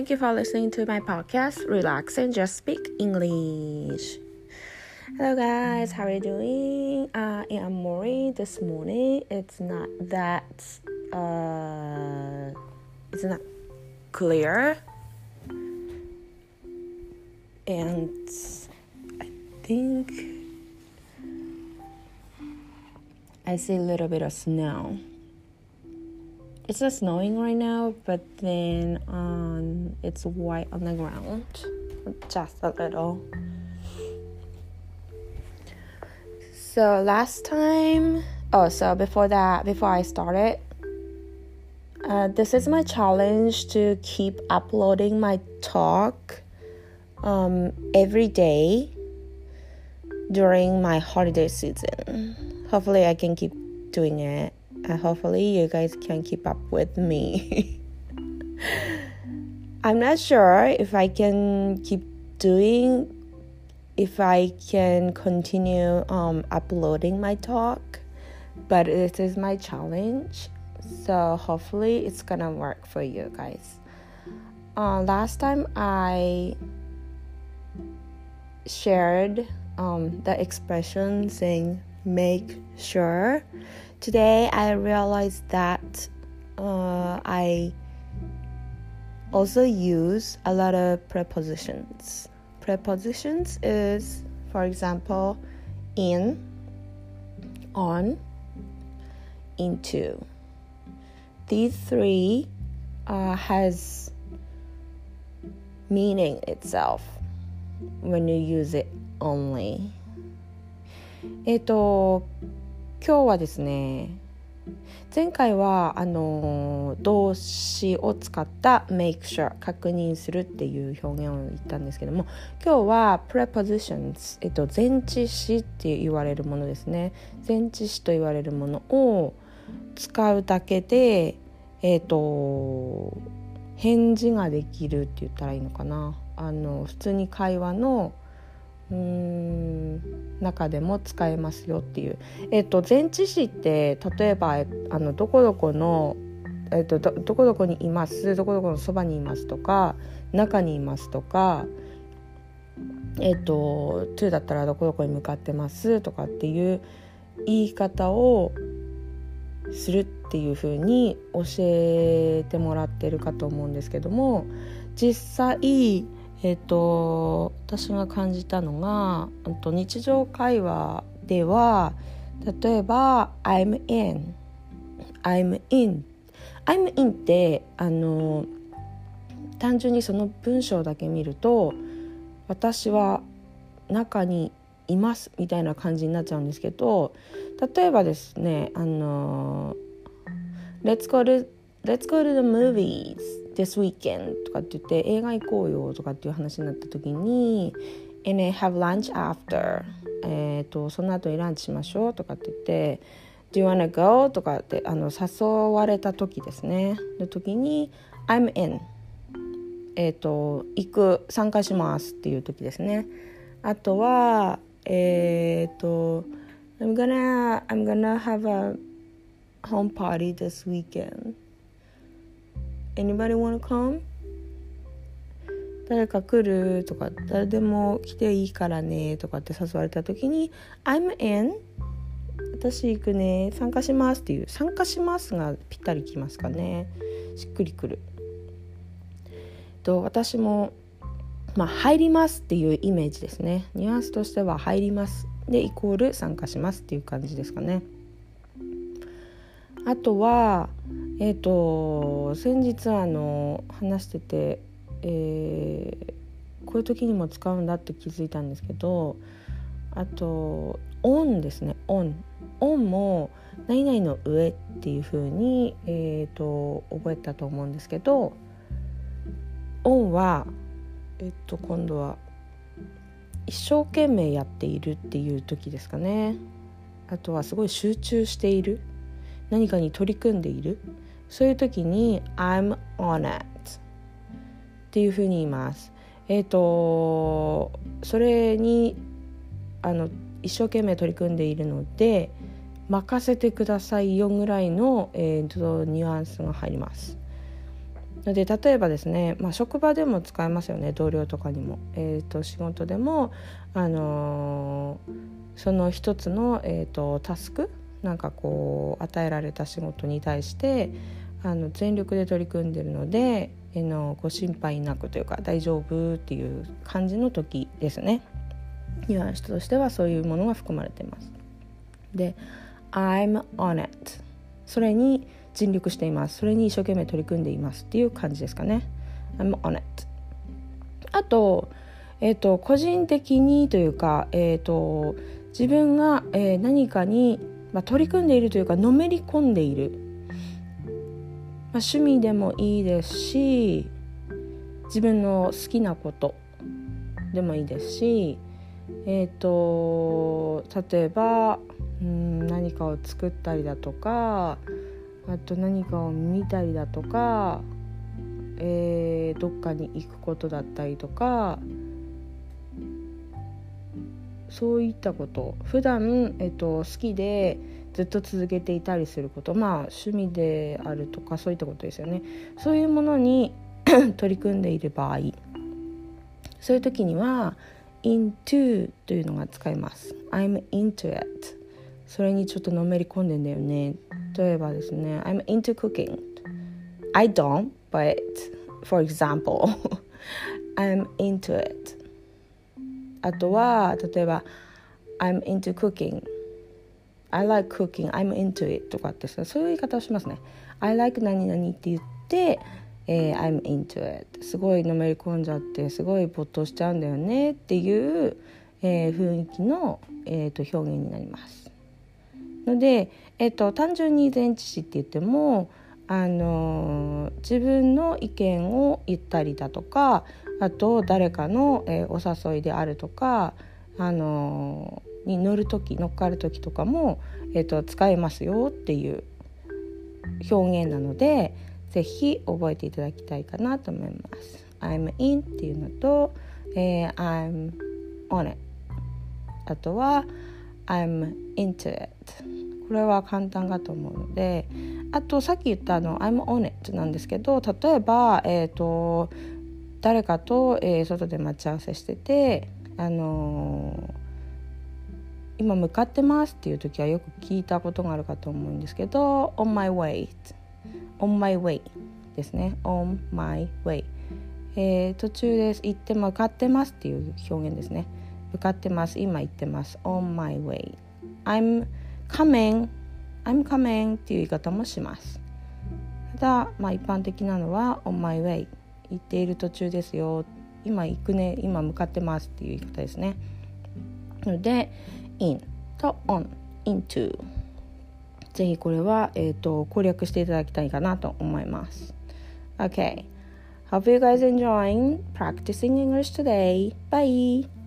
Thank you for listening to my podcast. Relax and just speak English. Hello, guys. How are you doing? Uh, am Mori. This morning, it's not that uh, it's not clear, and I think I see a little bit of snow it's not snowing right now, but then um, it's white on the ground, just a little. So last time, oh, so before that, before I started, uh, this is my challenge to keep uploading my talk um, every day during my holiday season. Hopefully, I can keep doing it and hopefully you guys can keep up with me. I'm not sure if I can keep doing if I can continue um, uploading my talk, but this is my challenge. So hopefully it's gonna work for you guys. Uh, last time I shared um, the expression saying make sure Today I realized that uh, I also use a lot of prepositions. Prepositions is, for example, in, on, into. These three uh, has meaning itself when you use it only. えっと 今日はですね前回はあの動詞を使った make sure 確認するっていう表現を言ったんですけども今日は prepositions、えっと、前置詞って言われるものですね。前置詞と言われるものを使うだけでえっと返事ができるって言ったらいいのかな。あの普通に会話の中でも使えますよっていう、えっと、前置詞って例えばあのどこどこの、えっと、どどこどこにいますどこどこのそばにいますとか中にいますとかえっと「to」だったらどこどこに向かってますとかっていう言い方をするっていう風に教えてもらってるかと思うんですけども実際えっ、ー、と私が感じたのがと日常会話では例えば「I'm in」「I'm in」「I'm in」ってあの単純にその文章だけ見ると私は中にいますみたいな感じになっちゃうんですけど例えばですねあの「Let's go to, let's go to the movies」this weekend とかって言って映画行こうよとかっていう話になった時に and have lunch after えっ、とその後にランチしましょうとかって言って Do you wanna go? とかってあの誘われた時ですね。の時に I'm in えっ、と行く参加しますっていう時ですね。あとはえっ、と I'm gonna I'm gonna have a home party this weekend Anybody wanna come? 誰か来るとか誰でも来ていいからねとかって誘われた時に I'm in. 私行くね。参加しますっていう参加しますがぴったりきますかね。しっくりくる。と私もまあ入りますっていうイメージですね。ニュアンスとしては入ります。でイコール参加しますっていう感じですかね。あとはえっ、ー、と先日あの話してて、えー、こういう時にも使うんだって気づいたんですけどあと「オン」ですね「オン」「オン」も「何々の上」っていう風に、えーと、覚えたと思うんですけど「オンは」えっと今度は一生懸命やっているっていう時ですかね。あとはすごい集中している。何かに取り組んでいる？そういう時に I'm on it っていうふうに言います。えっ、ー、とそれにあの一生懸命取り組んでいるので任せてくださいよぐらいの、えーと、ニュアンスが入ります。ので例えばですね、まあ、職場でも使えますよね同僚とかにも。えーと、仕事でも、あのー、その一つの、えーと、タスクなんかこう与えられた仕事に対してあの全力で取り組んでるので、え、のご心配なくというか大丈夫っていう感じの時ですね。ニュアンスとしてはそういうものが含まれています。で「I'm on it」それに尽力していますそれに一生懸命取り組んでいますっていう感じですかね I'm on it あと,、えーと、個人的にというか、えーと、自分が、えー、何かに、まあ、取り組んでいるというかのめり込んでいる、まあ、趣味でもいいですし自分の好きなことでもいいですしえっ、ー、と例えばうん何かを作ったりだとかあと何かを見たりだとか、えー、どっかに行くことだったりとかそういったこと。普段、えっと、好きでずっと続けていたりすること。まあ趣味であるとかそういったことですよね。そういうものに 取り組んでいる場合。そういう時には into というのが使えます。I'm into it それにちょっとのめり込んでんだよね。例えばですね I'm into cooking I don't but for example I'm into it あとは例えば I'm into cooking. I like cooking. I'm into it とかってそういう言い方をしますね。I like 何々って言ってえー、I'm into it. すごいのめり込んじゃってすごい没頭しちゃうんだよねっていう、えー、雰囲気の、えーと、表現になります。ので、えーと、単純に前置詞って言っても、あの、自分の意見を言ったりだとかあと誰かの、えー、お誘いであるとか、あの、に乗る時乗っかる時とかも、えーと使えますよっていう表現なので。ぜひ覚えていただきたいかなと思います。I'm in っていうのと、えー、I'm on it あとは I'm into it これは簡単かと思うのであとさっき言ったあの I'm on it なんですけど例えば、えーと、誰かと、えー、外で待ち合わせしててあのー、今向かってますっていう時はよく聞いたことがあるかと思うんですけど On my way on my way ですね。on my way、えー、途中です行って向かってますっていう表現ですね。向かってます。今行ってます。on my way I'm coming I'm coming っていう言い方もしますただ、まあ、一般的なのは on my way 行っている途中ですよ今行くね今向かってますっていう言い方ですねので in と on into ぜひこれは、えーと、攻略していただきたいかなと思います。OK Hope you guys enjoying practicing English today. Bye!